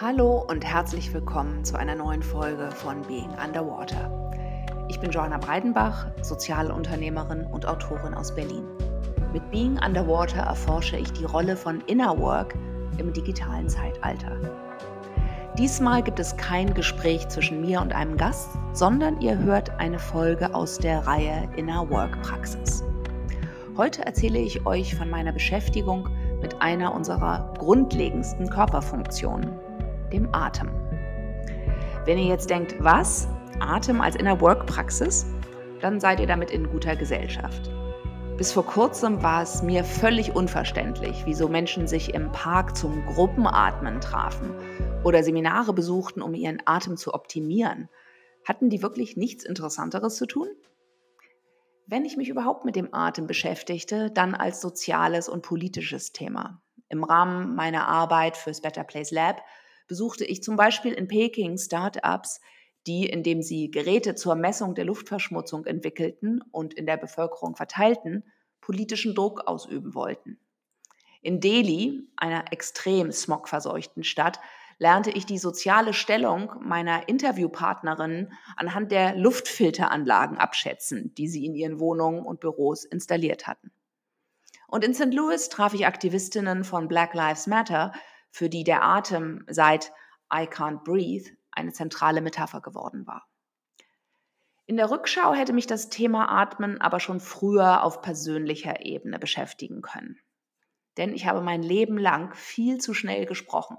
Hallo und herzlich willkommen zu einer neuen Folge von Being Underwater. Ich bin Joanna Breidenbach, Sozialunternehmerin und Autorin aus Berlin. Mit Being Underwater erforsche ich die Rolle von Inner Work im digitalen Zeitalter. Diesmal gibt es kein Gespräch zwischen mir und einem Gast, sondern ihr hört eine Folge aus der Reihe Inner Work Praxis. Heute erzähle ich euch von meiner Beschäftigung mit einer unserer grundlegendsten Körperfunktionen, dem Atem. Wenn ihr jetzt denkt, was? Atem als Inner Work Praxis? Dann seid ihr damit in guter Gesellschaft. Bis vor kurzem war es mir völlig unverständlich, wieso Menschen sich im Park zum Gruppenatmen trafen oder Seminare besuchten, um ihren Atem zu optimieren. Hatten die wirklich nichts Interessanteres zu tun? Wenn ich mich überhaupt mit dem Atem beschäftigte, dann als soziales und politisches Thema. Im Rahmen meiner Arbeit fürs Better Place Lab besuchte ich zum Beispiel in Peking Startups, die, indem sie Geräte zur Messung der Luftverschmutzung entwickelten und in der Bevölkerung verteilten, politischen Druck ausüben wollten. In Delhi, einer extrem smogverseuchten Stadt, lernte ich die soziale Stellung meiner Interviewpartnerinnen anhand der Luftfilteranlagen abschätzen, die sie in ihren Wohnungen und Büros installiert hatten. Und in St. Louis traf ich Aktivistinnen von Black Lives Matter, für die der Atem seit I Can't Breathe eine zentrale Metapher geworden war. In der Rückschau hätte mich das Thema Atmen aber schon früher auf persönlicher Ebene beschäftigen können. Denn ich habe mein Leben lang viel zu schnell gesprochen.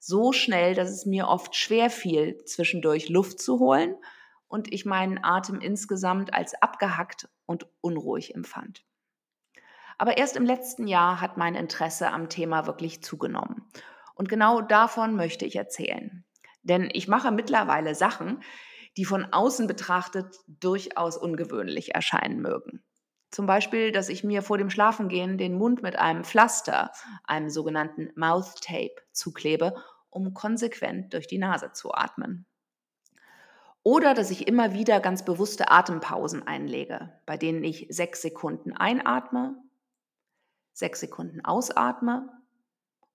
So schnell, dass es mir oft schwer fiel, zwischendurch Luft zu holen und ich meinen Atem insgesamt als abgehackt und unruhig empfand. Aber erst im letzten Jahr hat mein Interesse am Thema wirklich zugenommen. Und genau davon möchte ich erzählen. Denn ich mache mittlerweile Sachen, die von außen betrachtet durchaus ungewöhnlich erscheinen mögen. Zum Beispiel, dass ich mir vor dem Schlafengehen den Mund mit einem Pflaster, einem sogenannten Mouth Tape, zuklebe, um konsequent durch die Nase zu atmen. Oder dass ich immer wieder ganz bewusste Atempausen einlege, bei denen ich sechs Sekunden einatme, sechs Sekunden ausatme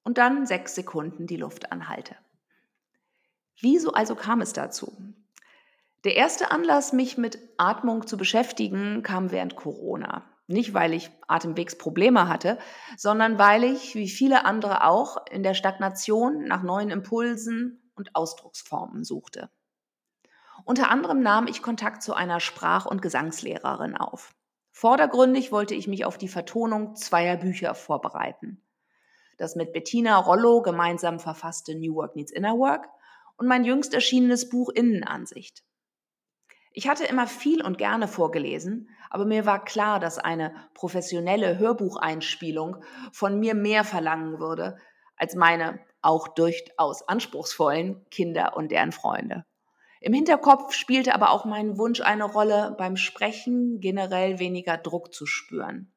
und dann sechs Sekunden die Luft anhalte. Wieso also kam es dazu? Der erste Anlass, mich mit Atmung zu beschäftigen, kam während Corona. Nicht, weil ich Atemwegsprobleme hatte, sondern weil ich, wie viele andere auch, in der Stagnation nach neuen Impulsen und Ausdrucksformen suchte. Unter anderem nahm ich Kontakt zu einer Sprach- und Gesangslehrerin auf. Vordergründig wollte ich mich auf die Vertonung zweier Bücher vorbereiten. Das mit Bettina Rollo gemeinsam verfasste New Work Needs Inner Work und mein jüngst erschienenes Buch Innenansicht. Ich hatte immer viel und gerne vorgelesen, aber mir war klar, dass eine professionelle Hörbucheinspielung von mir mehr verlangen würde als meine auch durchaus anspruchsvollen Kinder und deren Freunde. Im Hinterkopf spielte aber auch mein Wunsch eine Rolle, beim Sprechen generell weniger Druck zu spüren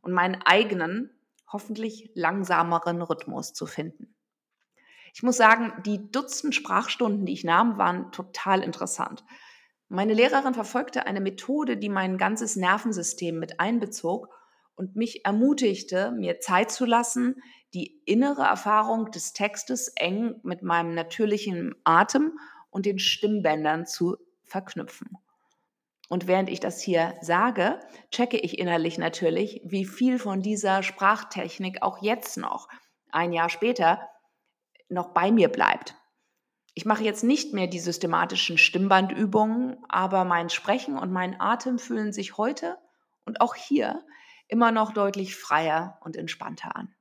und meinen eigenen, hoffentlich langsameren Rhythmus zu finden. Ich muss sagen, die Dutzend Sprachstunden, die ich nahm, waren total interessant. Meine Lehrerin verfolgte eine Methode, die mein ganzes Nervensystem mit einbezog und mich ermutigte, mir Zeit zu lassen, die innere Erfahrung des Textes eng mit meinem natürlichen Atem und den Stimmbändern zu verknüpfen. Und während ich das hier sage, checke ich innerlich natürlich, wie viel von dieser Sprachtechnik auch jetzt noch, ein Jahr später, noch bei mir bleibt. Ich mache jetzt nicht mehr die systematischen Stimmbandübungen, aber mein Sprechen und mein Atem fühlen sich heute und auch hier immer noch deutlich freier und entspannter an.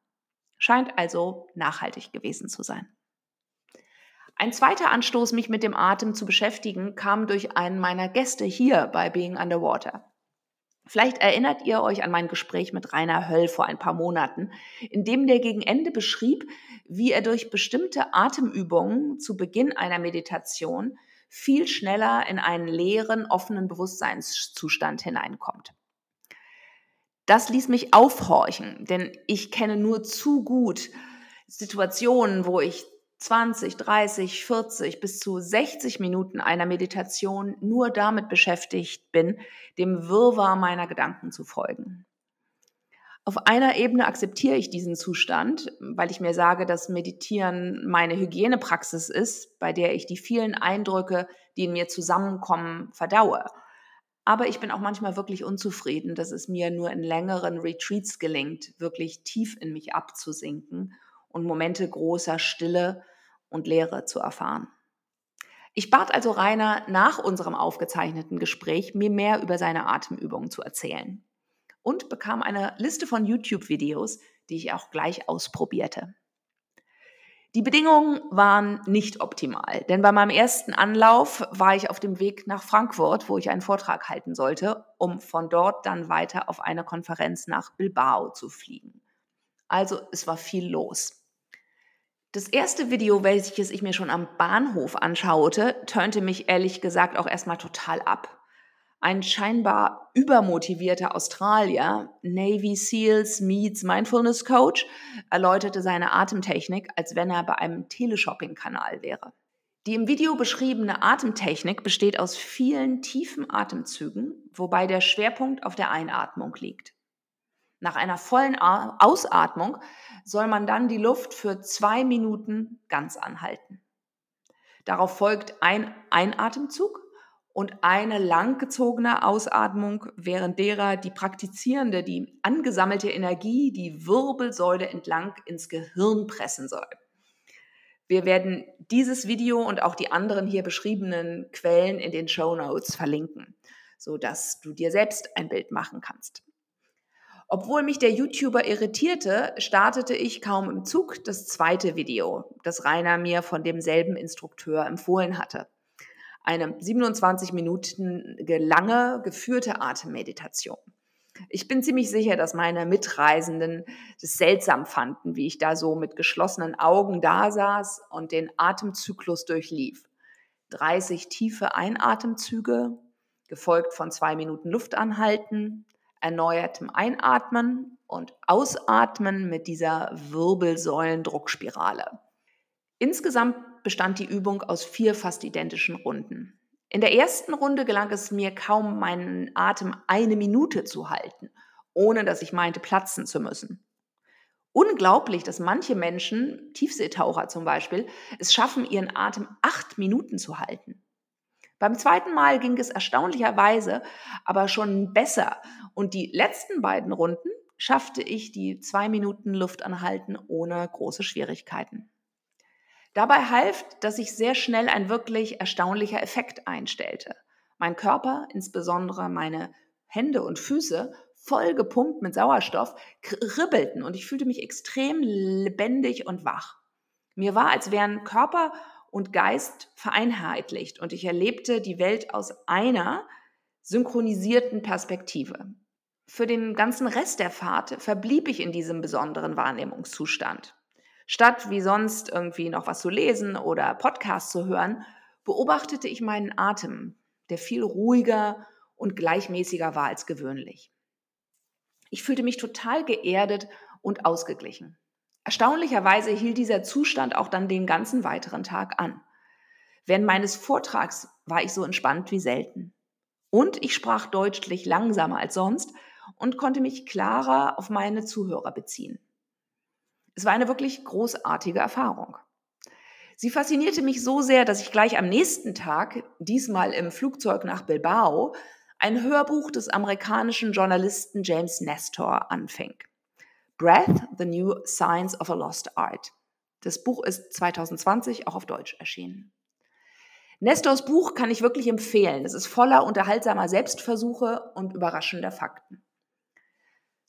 Scheint also nachhaltig gewesen zu sein. Ein zweiter Anstoß, mich mit dem Atem zu beschäftigen, kam durch einen meiner Gäste hier bei Being Underwater. Vielleicht erinnert ihr euch an mein Gespräch mit Rainer Höll vor ein paar Monaten, in dem der gegen Ende beschrieb, wie er durch bestimmte Atemübungen zu Beginn einer Meditation viel schneller in einen leeren, offenen Bewusstseinszustand hineinkommt. Das ließ mich aufhorchen, denn ich kenne nur zu gut Situationen, wo ich 20, 30, 40 bis zu 60 Minuten einer Meditation nur damit beschäftigt bin, dem Wirrwarr meiner Gedanken zu folgen. Auf einer Ebene akzeptiere ich diesen Zustand, weil ich mir sage, dass Meditieren meine Hygienepraxis ist, bei der ich die vielen Eindrücke, die in mir zusammenkommen, verdaue. Aber ich bin auch manchmal wirklich unzufrieden, dass es mir nur in längeren Retreats gelingt, wirklich tief in mich abzusinken und Momente großer Stille und Leere zu erfahren. Ich bat also Rainer nach unserem aufgezeichneten Gespräch, mir mehr über seine Atemübungen zu erzählen und bekam eine Liste von YouTube-Videos, die ich auch gleich ausprobierte. Die Bedingungen waren nicht optimal, denn bei meinem ersten Anlauf war ich auf dem Weg nach Frankfurt, wo ich einen Vortrag halten sollte, um von dort dann weiter auf eine Konferenz nach Bilbao zu fliegen. Also es war viel los. Das erste Video, welches ich mir schon am Bahnhof anschaute, tönte mich ehrlich gesagt auch erstmal total ab. Ein scheinbar übermotivierter Australier, Navy SEALs meets Mindfulness Coach, erläuterte seine Atemtechnik, als wenn er bei einem Teleshopping-Kanal wäre. Die im Video beschriebene Atemtechnik besteht aus vielen tiefen Atemzügen, wobei der Schwerpunkt auf der Einatmung liegt. Nach einer vollen Ausatmung soll man dann die Luft für zwei Minuten ganz anhalten. Darauf folgt ein Einatemzug und eine langgezogene Ausatmung, während derer die Praktizierende die angesammelte Energie die Wirbelsäule entlang ins Gehirn pressen soll. Wir werden dieses Video und auch die anderen hier beschriebenen Quellen in den Show Notes verlinken, sodass du dir selbst ein Bild machen kannst. Obwohl mich der YouTuber irritierte, startete ich kaum im Zug das zweite Video, das Rainer mir von demselben Instrukteur empfohlen hatte eine 27 Minuten lange geführte Atemmeditation. Ich bin ziemlich sicher, dass meine Mitreisenden es seltsam fanden, wie ich da so mit geschlossenen Augen da saß und den Atemzyklus durchlief. 30 tiefe Einatemzüge, gefolgt von zwei Minuten Luftanhalten, erneuertem Einatmen und Ausatmen mit dieser Wirbelsäulendruckspirale. Insgesamt bestand die Übung aus vier fast identischen Runden. In der ersten Runde gelang es mir kaum, meinen Atem eine Minute zu halten, ohne dass ich meinte, platzen zu müssen. Unglaublich, dass manche Menschen, Tiefseetaucher zum Beispiel, es schaffen, ihren Atem acht Minuten zu halten. Beim zweiten Mal ging es erstaunlicherweise aber schon besser und die letzten beiden Runden schaffte ich die zwei Minuten Luft anhalten ohne große Schwierigkeiten. Dabei half, dass sich sehr schnell ein wirklich erstaunlicher Effekt einstellte. Mein Körper, insbesondere meine Hände und Füße, voll gepumpt mit Sauerstoff, kribbelten und ich fühlte mich extrem lebendig und wach. Mir war, als wären Körper und Geist vereinheitlicht und ich erlebte die Welt aus einer synchronisierten Perspektive. Für den ganzen Rest der Fahrt verblieb ich in diesem besonderen Wahrnehmungszustand. Statt wie sonst irgendwie noch was zu lesen oder Podcasts zu hören, beobachtete ich meinen Atem, der viel ruhiger und gleichmäßiger war als gewöhnlich. Ich fühlte mich total geerdet und ausgeglichen. Erstaunlicherweise hielt dieser Zustand auch dann den ganzen weiteren Tag an. Während meines Vortrags war ich so entspannt wie selten. Und ich sprach deutlich langsamer als sonst und konnte mich klarer auf meine Zuhörer beziehen. Es war eine wirklich großartige Erfahrung. Sie faszinierte mich so sehr, dass ich gleich am nächsten Tag, diesmal im Flugzeug nach Bilbao, ein Hörbuch des amerikanischen Journalisten James Nestor anfing. Breath, The New Science of a Lost Art. Das Buch ist 2020 auch auf Deutsch erschienen. Nestors Buch kann ich wirklich empfehlen. Es ist voller unterhaltsamer Selbstversuche und überraschender Fakten.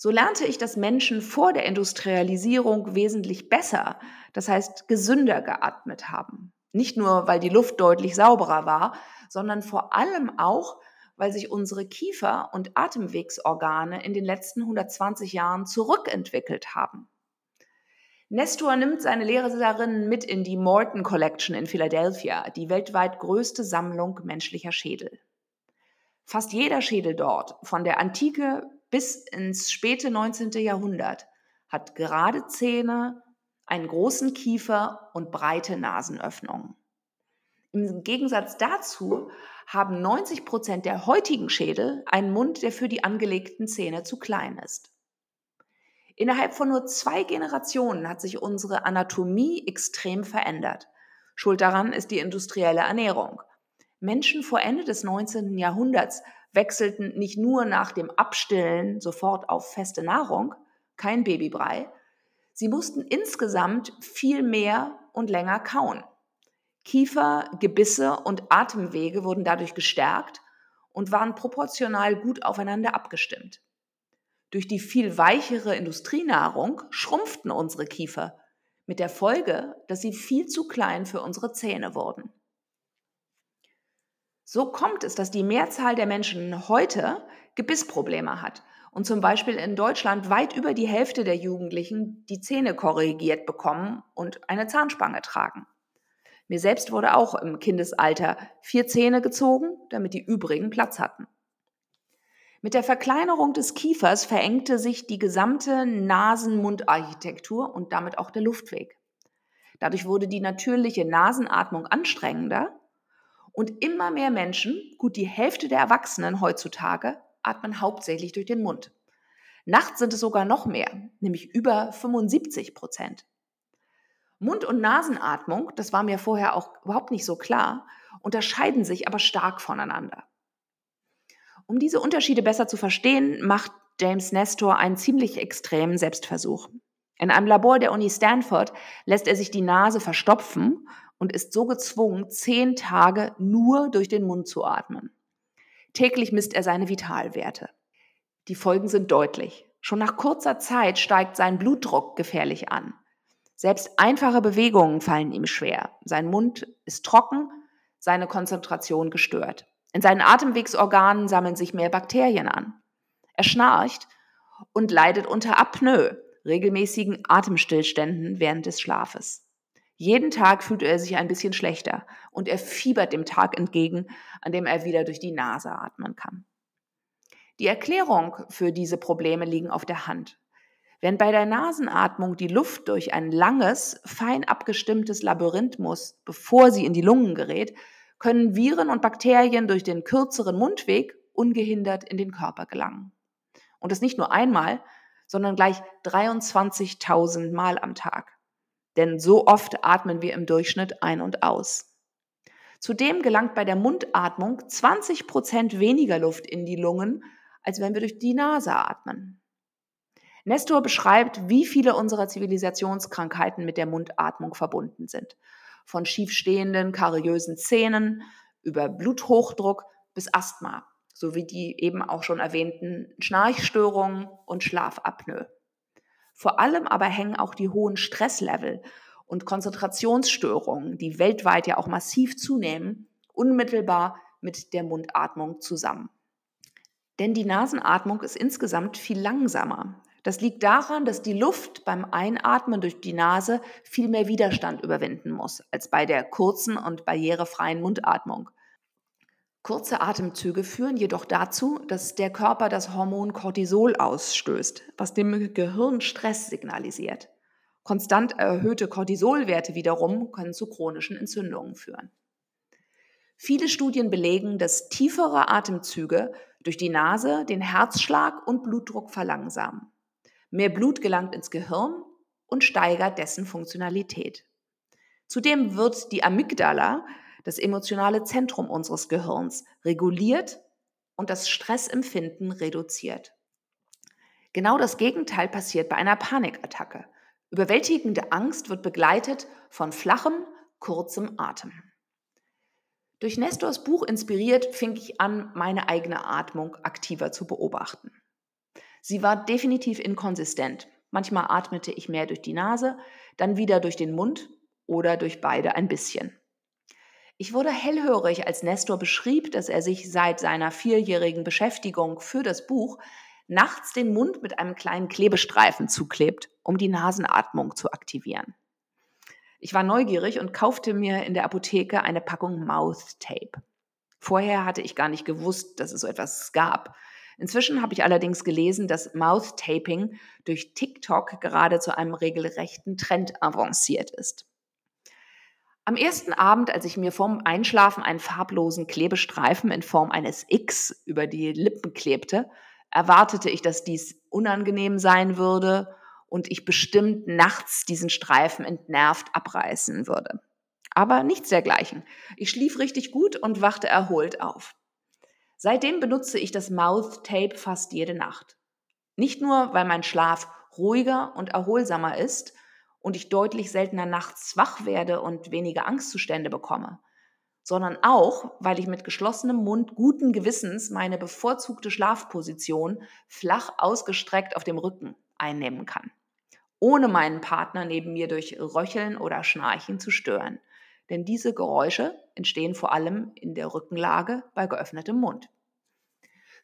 So lernte ich, dass Menschen vor der Industrialisierung wesentlich besser, das heißt gesünder geatmet haben. Nicht nur, weil die Luft deutlich sauberer war, sondern vor allem auch, weil sich unsere Kiefer- und Atemwegsorgane in den letzten 120 Jahren zurückentwickelt haben. Nestor nimmt seine Lehrerinnen mit in die Morton Collection in Philadelphia, die weltweit größte Sammlung menschlicher Schädel. Fast jeder Schädel dort, von der Antike bis ins späte 19. Jahrhundert hat gerade Zähne, einen großen Kiefer und breite Nasenöffnungen. Im Gegensatz dazu haben 90 Prozent der heutigen Schädel einen Mund, der für die angelegten Zähne zu klein ist. Innerhalb von nur zwei Generationen hat sich unsere Anatomie extrem verändert. Schuld daran ist die industrielle Ernährung. Menschen vor Ende des 19. Jahrhunderts wechselten nicht nur nach dem Abstillen sofort auf feste Nahrung, kein Babybrei, sie mussten insgesamt viel mehr und länger kauen. Kiefer, Gebisse und Atemwege wurden dadurch gestärkt und waren proportional gut aufeinander abgestimmt. Durch die viel weichere Industrienahrung schrumpften unsere Kiefer, mit der Folge, dass sie viel zu klein für unsere Zähne wurden. So kommt es, dass die Mehrzahl der Menschen heute Gebissprobleme hat und zum Beispiel in Deutschland weit über die Hälfte der Jugendlichen die Zähne korrigiert bekommen und eine Zahnspange tragen. Mir selbst wurde auch im Kindesalter vier Zähne gezogen, damit die übrigen Platz hatten. Mit der Verkleinerung des Kiefers verengte sich die gesamte Nasen-Mund-Architektur und damit auch der Luftweg. Dadurch wurde die natürliche Nasenatmung anstrengender und immer mehr Menschen, gut die Hälfte der Erwachsenen heutzutage, atmen hauptsächlich durch den Mund. Nachts sind es sogar noch mehr, nämlich über 75 Prozent. Mund- und Nasenatmung, das war mir vorher auch überhaupt nicht so klar, unterscheiden sich aber stark voneinander. Um diese Unterschiede besser zu verstehen, macht James Nestor einen ziemlich extremen Selbstversuch. In einem Labor der Uni Stanford lässt er sich die Nase verstopfen und ist so gezwungen, zehn Tage nur durch den Mund zu atmen. Täglich misst er seine Vitalwerte. Die Folgen sind deutlich. Schon nach kurzer Zeit steigt sein Blutdruck gefährlich an. Selbst einfache Bewegungen fallen ihm schwer. Sein Mund ist trocken, seine Konzentration gestört. In seinen Atemwegsorganen sammeln sich mehr Bakterien an. Er schnarcht und leidet unter Apnoe, regelmäßigen Atemstillständen während des Schlafes. Jeden Tag fühlt er sich ein bisschen schlechter und er fiebert dem Tag entgegen, an dem er wieder durch die Nase atmen kann. Die Erklärung für diese Probleme liegen auf der Hand. Wenn bei der Nasenatmung die Luft durch ein langes, fein abgestimmtes Labyrinth muss, bevor sie in die Lungen gerät, können Viren und Bakterien durch den kürzeren Mundweg ungehindert in den Körper gelangen. Und das nicht nur einmal, sondern gleich 23.000 Mal am Tag denn so oft atmen wir im Durchschnitt ein und aus. Zudem gelangt bei der Mundatmung 20 Prozent weniger Luft in die Lungen, als wenn wir durch die Nase atmen. Nestor beschreibt, wie viele unserer Zivilisationskrankheiten mit der Mundatmung verbunden sind. Von schiefstehenden, kariösen Zähnen über Bluthochdruck bis Asthma, sowie die eben auch schon erwähnten Schnarchstörungen und Schlafapnoe. Vor allem aber hängen auch die hohen Stresslevel und Konzentrationsstörungen, die weltweit ja auch massiv zunehmen, unmittelbar mit der Mundatmung zusammen. Denn die Nasenatmung ist insgesamt viel langsamer. Das liegt daran, dass die Luft beim Einatmen durch die Nase viel mehr Widerstand überwinden muss als bei der kurzen und barrierefreien Mundatmung. Kurze Atemzüge führen jedoch dazu, dass der Körper das Hormon Cortisol ausstößt, was dem Gehirn Stress signalisiert. Konstant erhöhte Cortisolwerte wiederum können zu chronischen Entzündungen führen. Viele Studien belegen, dass tiefere Atemzüge durch die Nase den Herzschlag und Blutdruck verlangsamen. Mehr Blut gelangt ins Gehirn und steigert dessen Funktionalität. Zudem wird die Amygdala das emotionale Zentrum unseres Gehirns reguliert und das Stressempfinden reduziert. Genau das Gegenteil passiert bei einer Panikattacke. Überwältigende Angst wird begleitet von flachem, kurzem Atem. Durch Nestors Buch inspiriert fing ich an, meine eigene Atmung aktiver zu beobachten. Sie war definitiv inkonsistent. Manchmal atmete ich mehr durch die Nase, dann wieder durch den Mund oder durch beide ein bisschen. Ich wurde hellhörig, als Nestor beschrieb, dass er sich seit seiner vierjährigen Beschäftigung für das Buch nachts den Mund mit einem kleinen Klebestreifen zuklebt, um die Nasenatmung zu aktivieren. Ich war neugierig und kaufte mir in der Apotheke eine Packung Mouth Tape. Vorher hatte ich gar nicht gewusst, dass es so etwas gab. Inzwischen habe ich allerdings gelesen, dass Mouth Taping durch TikTok gerade zu einem regelrechten Trend avanciert ist. Am ersten Abend, als ich mir vorm Einschlafen einen farblosen Klebestreifen in Form eines X über die Lippen klebte, erwartete ich, dass dies unangenehm sein würde und ich bestimmt nachts diesen Streifen entnervt abreißen würde. Aber nichts dergleichen. Ich schlief richtig gut und wachte erholt auf. Seitdem benutze ich das Mouth Tape fast jede Nacht. Nicht nur, weil mein Schlaf ruhiger und erholsamer ist und ich deutlich seltener nachts wach werde und weniger Angstzustände bekomme, sondern auch, weil ich mit geschlossenem Mund guten Gewissens meine bevorzugte Schlafposition flach ausgestreckt auf dem Rücken einnehmen kann, ohne meinen Partner neben mir durch Röcheln oder Schnarchen zu stören. Denn diese Geräusche entstehen vor allem in der Rückenlage bei geöffnetem Mund.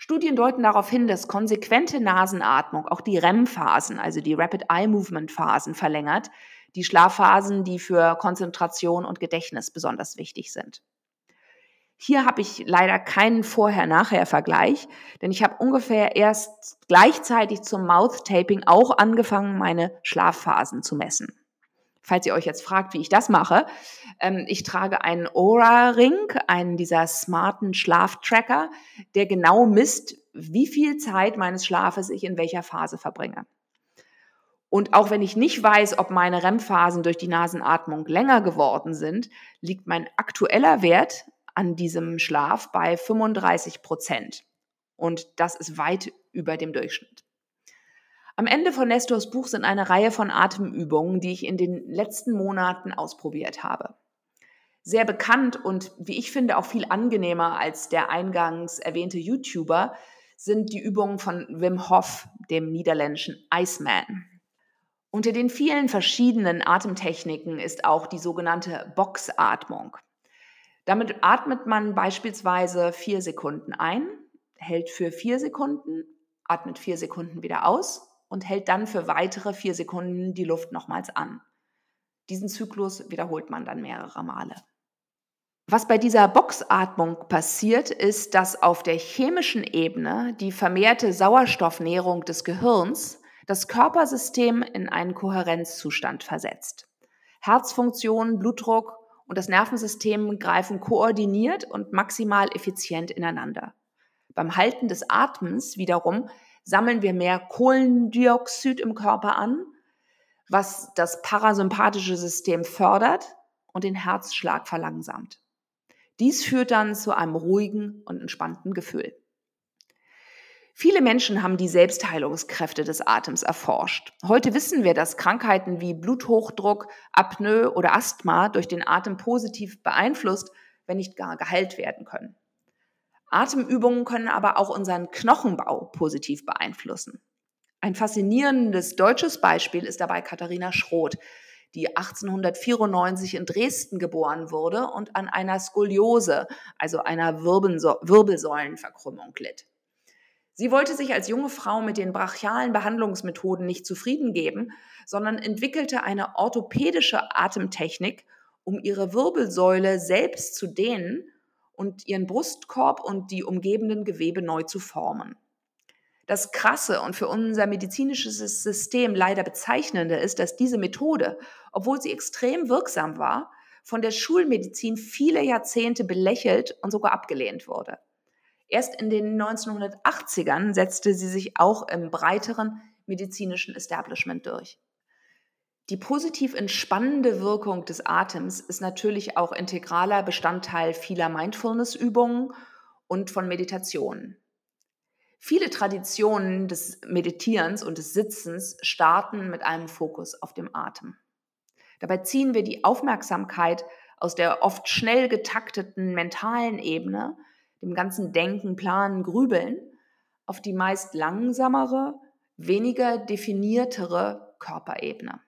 Studien deuten darauf hin, dass konsequente Nasenatmung auch die REM-Phasen, also die Rapid Eye Movement Phasen, verlängert, die Schlafphasen, die für Konzentration und Gedächtnis besonders wichtig sind. Hier habe ich leider keinen Vorher-Nachher-Vergleich, denn ich habe ungefähr erst gleichzeitig zum Mouth-Taping auch angefangen, meine Schlafphasen zu messen. Falls ihr euch jetzt fragt, wie ich das mache, ähm, ich trage einen Aura-Ring, einen dieser smarten Schlaftracker, der genau misst, wie viel Zeit meines Schlafes ich in welcher Phase verbringe. Und auch wenn ich nicht weiß, ob meine REM-Phasen durch die Nasenatmung länger geworden sind, liegt mein aktueller Wert an diesem Schlaf bei 35 Prozent. Und das ist weit über dem Durchschnitt. Am Ende von Nestors Buch sind eine Reihe von Atemübungen, die ich in den letzten Monaten ausprobiert habe. Sehr bekannt und wie ich finde auch viel angenehmer als der eingangs erwähnte YouTuber sind die Übungen von Wim Hof, dem niederländischen Iceman. Unter den vielen verschiedenen Atemtechniken ist auch die sogenannte Boxatmung. Damit atmet man beispielsweise vier Sekunden ein, hält für vier Sekunden, atmet vier Sekunden wieder aus und hält dann für weitere vier Sekunden die Luft nochmals an. Diesen Zyklus wiederholt man dann mehrere Male. Was bei dieser Boxatmung passiert, ist, dass auf der chemischen Ebene die vermehrte Sauerstoffnährung des Gehirns das Körpersystem in einen Kohärenzzustand versetzt. Herzfunktion, Blutdruck und das Nervensystem greifen koordiniert und maximal effizient ineinander. Beim Halten des Atems wiederum sammeln wir mehr Kohlendioxid im Körper an, was das parasympathische System fördert und den Herzschlag verlangsamt. Dies führt dann zu einem ruhigen und entspannten Gefühl. Viele Menschen haben die Selbstheilungskräfte des Atems erforscht. Heute wissen wir, dass Krankheiten wie Bluthochdruck, Apnoe oder Asthma durch den Atem positiv beeinflusst, wenn nicht gar geheilt werden können. Atemübungen können aber auch unseren Knochenbau positiv beeinflussen. Ein faszinierendes deutsches Beispiel ist dabei Katharina Schroth, die 1894 in Dresden geboren wurde und an einer Skoliose, also einer Wirbelsäulenverkrümmung litt. Sie wollte sich als junge Frau mit den brachialen Behandlungsmethoden nicht zufrieden geben, sondern entwickelte eine orthopädische Atemtechnik, um ihre Wirbelsäule selbst zu dehnen und ihren Brustkorb und die umgebenden Gewebe neu zu formen. Das Krasse und für unser medizinisches System leider bezeichnende ist, dass diese Methode, obwohl sie extrem wirksam war, von der Schulmedizin viele Jahrzehnte belächelt und sogar abgelehnt wurde. Erst in den 1980ern setzte sie sich auch im breiteren medizinischen Establishment durch. Die positiv entspannende Wirkung des Atems ist natürlich auch integraler Bestandteil vieler Mindfulness-Übungen und von Meditationen. Viele Traditionen des Meditierens und des Sitzens starten mit einem Fokus auf dem Atem. Dabei ziehen wir die Aufmerksamkeit aus der oft schnell getakteten mentalen Ebene dem ganzen Denken, Planen, Grübeln, auf die meist langsamere, weniger definiertere Körperebene.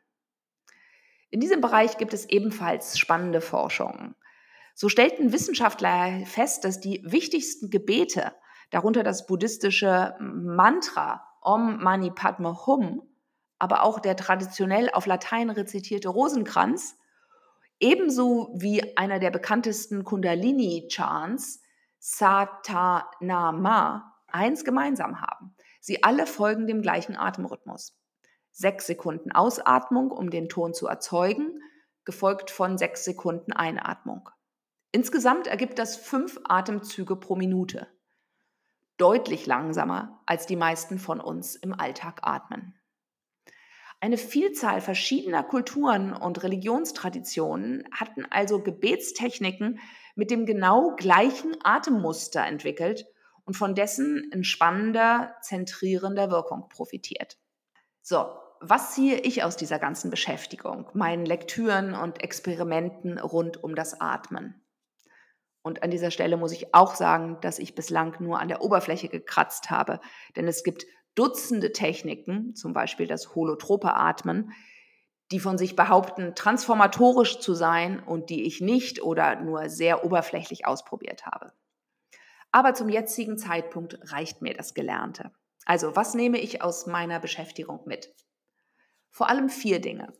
In diesem Bereich gibt es ebenfalls spannende Forschungen. So stellten Wissenschaftler fest, dass die wichtigsten Gebete, darunter das buddhistische Mantra Om Mani Padme Hum, aber auch der traditionell auf Latein rezitierte Rosenkranz, ebenso wie einer der bekanntesten Kundalini-Chants Satanama eins gemeinsam haben. Sie alle folgen dem gleichen Atemrhythmus. Sechs Sekunden Ausatmung, um den Ton zu erzeugen, gefolgt von sechs Sekunden Einatmung. Insgesamt ergibt das fünf Atemzüge pro Minute. Deutlich langsamer, als die meisten von uns im Alltag atmen. Eine Vielzahl verschiedener Kulturen und Religionstraditionen hatten also Gebetstechniken mit dem genau gleichen Atemmuster entwickelt und von dessen entspannender, zentrierender Wirkung profitiert. So, was ziehe ich aus dieser ganzen Beschäftigung, meinen Lektüren und Experimenten rund um das Atmen? Und an dieser Stelle muss ich auch sagen, dass ich bislang nur an der Oberfläche gekratzt habe, denn es gibt Dutzende Techniken, zum Beispiel das holotrope Atmen, die von sich behaupten, transformatorisch zu sein und die ich nicht oder nur sehr oberflächlich ausprobiert habe. Aber zum jetzigen Zeitpunkt reicht mir das Gelernte. Also, was nehme ich aus meiner Beschäftigung mit? Vor allem vier Dinge.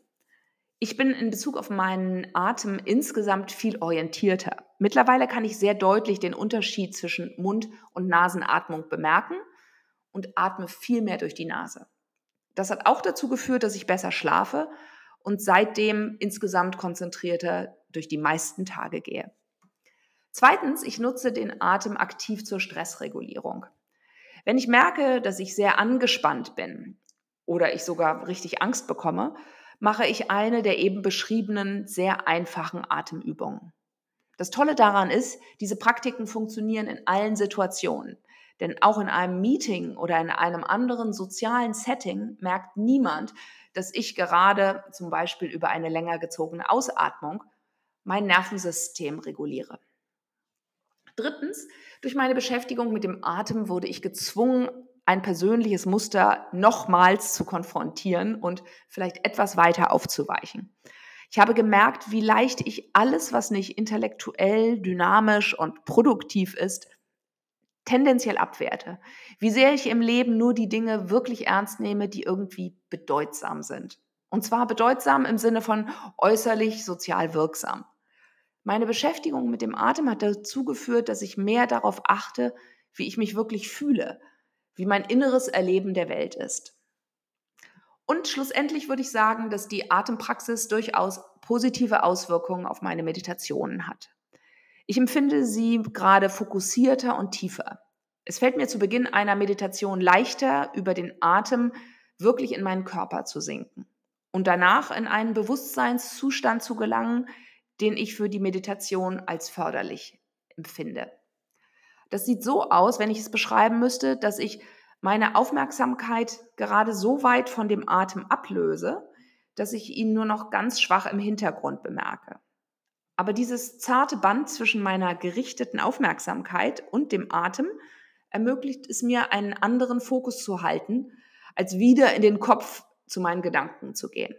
Ich bin in Bezug auf meinen Atem insgesamt viel orientierter. Mittlerweile kann ich sehr deutlich den Unterschied zwischen Mund- und Nasenatmung bemerken und atme viel mehr durch die Nase. Das hat auch dazu geführt, dass ich besser schlafe und seitdem insgesamt konzentrierter durch die meisten Tage gehe. Zweitens, ich nutze den Atem aktiv zur Stressregulierung. Wenn ich merke, dass ich sehr angespannt bin oder ich sogar richtig Angst bekomme, mache ich eine der eben beschriebenen sehr einfachen Atemübungen. Das Tolle daran ist, diese Praktiken funktionieren in allen Situationen. Denn auch in einem Meeting oder in einem anderen sozialen Setting merkt niemand, dass ich gerade zum Beispiel über eine länger gezogene Ausatmung mein Nervensystem reguliere. Drittens, durch meine Beschäftigung mit dem Atem wurde ich gezwungen, ein persönliches Muster nochmals zu konfrontieren und vielleicht etwas weiter aufzuweichen. Ich habe gemerkt, wie leicht ich alles, was nicht intellektuell, dynamisch und produktiv ist, tendenziell abwerte. Wie sehr ich im Leben nur die Dinge wirklich ernst nehme, die irgendwie bedeutsam sind. Und zwar bedeutsam im Sinne von äußerlich sozial wirksam. Meine Beschäftigung mit dem Atem hat dazu geführt, dass ich mehr darauf achte, wie ich mich wirklich fühle, wie mein inneres Erleben der Welt ist. Und schlussendlich würde ich sagen, dass die Atempraxis durchaus positive Auswirkungen auf meine Meditationen hat. Ich empfinde sie gerade fokussierter und tiefer. Es fällt mir zu Beginn einer Meditation leichter, über den Atem wirklich in meinen Körper zu sinken und danach in einen Bewusstseinszustand zu gelangen, den ich für die Meditation als förderlich empfinde. Das sieht so aus, wenn ich es beschreiben müsste, dass ich meine Aufmerksamkeit gerade so weit von dem Atem ablöse, dass ich ihn nur noch ganz schwach im Hintergrund bemerke. Aber dieses zarte Band zwischen meiner gerichteten Aufmerksamkeit und dem Atem ermöglicht es mir, einen anderen Fokus zu halten, als wieder in den Kopf zu meinen Gedanken zu gehen.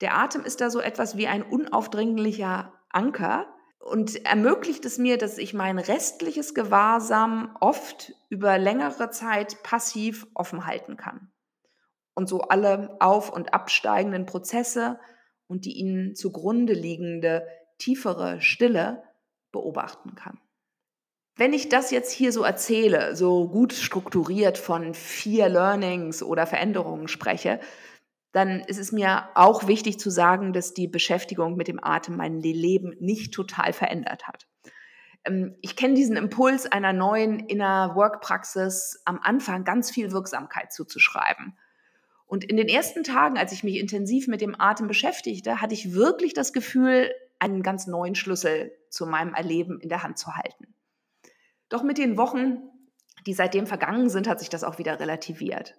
Der Atem ist da so etwas wie ein unaufdringlicher Anker und ermöglicht es mir, dass ich mein restliches Gewahrsam oft über längere Zeit passiv offen halten kann. Und so alle auf- und absteigenden Prozesse und die ihnen zugrunde liegende tiefere Stille beobachten kann. Wenn ich das jetzt hier so erzähle, so gut strukturiert von vier Learnings oder Veränderungen spreche, dann ist es mir auch wichtig zu sagen, dass die Beschäftigung mit dem Atem mein Leben nicht total verändert hat. Ähm, ich kenne diesen Impuls einer neuen Inner Work Praxis am Anfang ganz viel Wirksamkeit zuzuschreiben. Und in den ersten Tagen, als ich mich intensiv mit dem Atem beschäftigte, hatte ich wirklich das Gefühl, einen ganz neuen Schlüssel zu meinem Erleben in der Hand zu halten. Doch mit den Wochen, die seitdem vergangen sind, hat sich das auch wieder relativiert.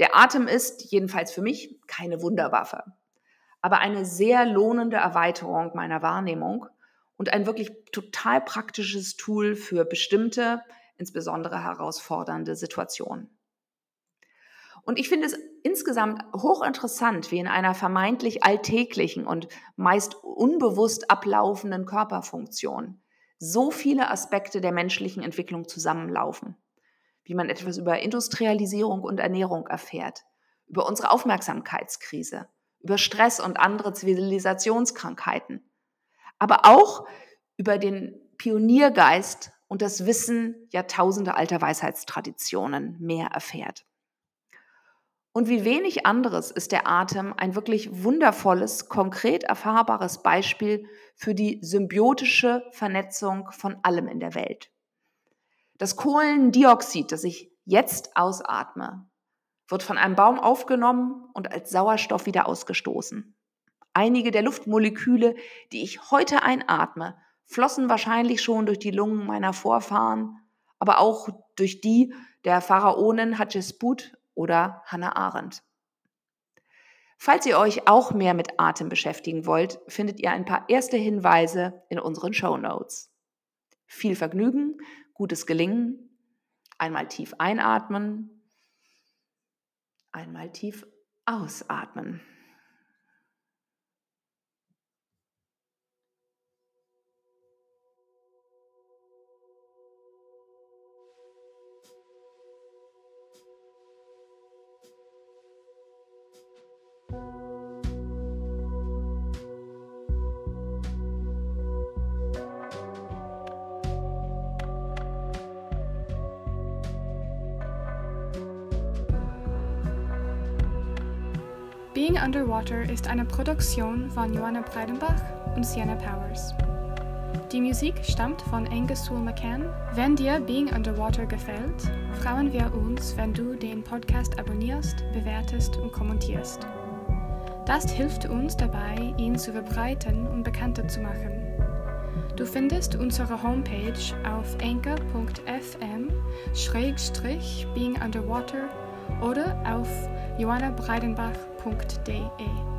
Der Atem ist, jedenfalls für mich, keine Wunderwaffe, aber eine sehr lohnende Erweiterung meiner Wahrnehmung und ein wirklich total praktisches Tool für bestimmte, insbesondere herausfordernde Situationen. Und ich finde es insgesamt hochinteressant, wie in einer vermeintlich alltäglichen und meist unbewusst ablaufenden Körperfunktion so viele Aspekte der menschlichen Entwicklung zusammenlaufen. Wie man etwas über Industrialisierung und Ernährung erfährt, über unsere Aufmerksamkeitskrise, über Stress und andere Zivilisationskrankheiten, aber auch über den Pioniergeist und das Wissen jahrtausende alter Weisheitstraditionen mehr erfährt. Und wie wenig anderes ist der Atem ein wirklich wundervolles, konkret erfahrbares Beispiel für die symbiotische Vernetzung von allem in der Welt. Das Kohlendioxid, das ich jetzt ausatme, wird von einem Baum aufgenommen und als Sauerstoff wieder ausgestoßen. Einige der Luftmoleküle, die ich heute einatme, flossen wahrscheinlich schon durch die Lungen meiner Vorfahren, aber auch durch die der Pharaonen Hatschepsut oder Hannah Arendt. Falls ihr euch auch mehr mit Atem beschäftigen wollt, findet ihr ein paar erste Hinweise in unseren Show Notes. Viel Vergnügen, gutes Gelingen, einmal tief einatmen, einmal tief ausatmen. Being Underwater ist eine Produktion von Joanna Breidenbach und Sienna Powers. Die Musik stammt von Angus Sewell McCann. Wenn dir Being Underwater gefällt, freuen wir uns, wenn du den Podcast abonnierst, bewertest und kommentierst. Das hilft uns dabei, ihn zu verbreiten und bekannter zu machen. Du findest unsere Homepage auf anchor.fm-being underwater oder auf johannabreidenbach.de.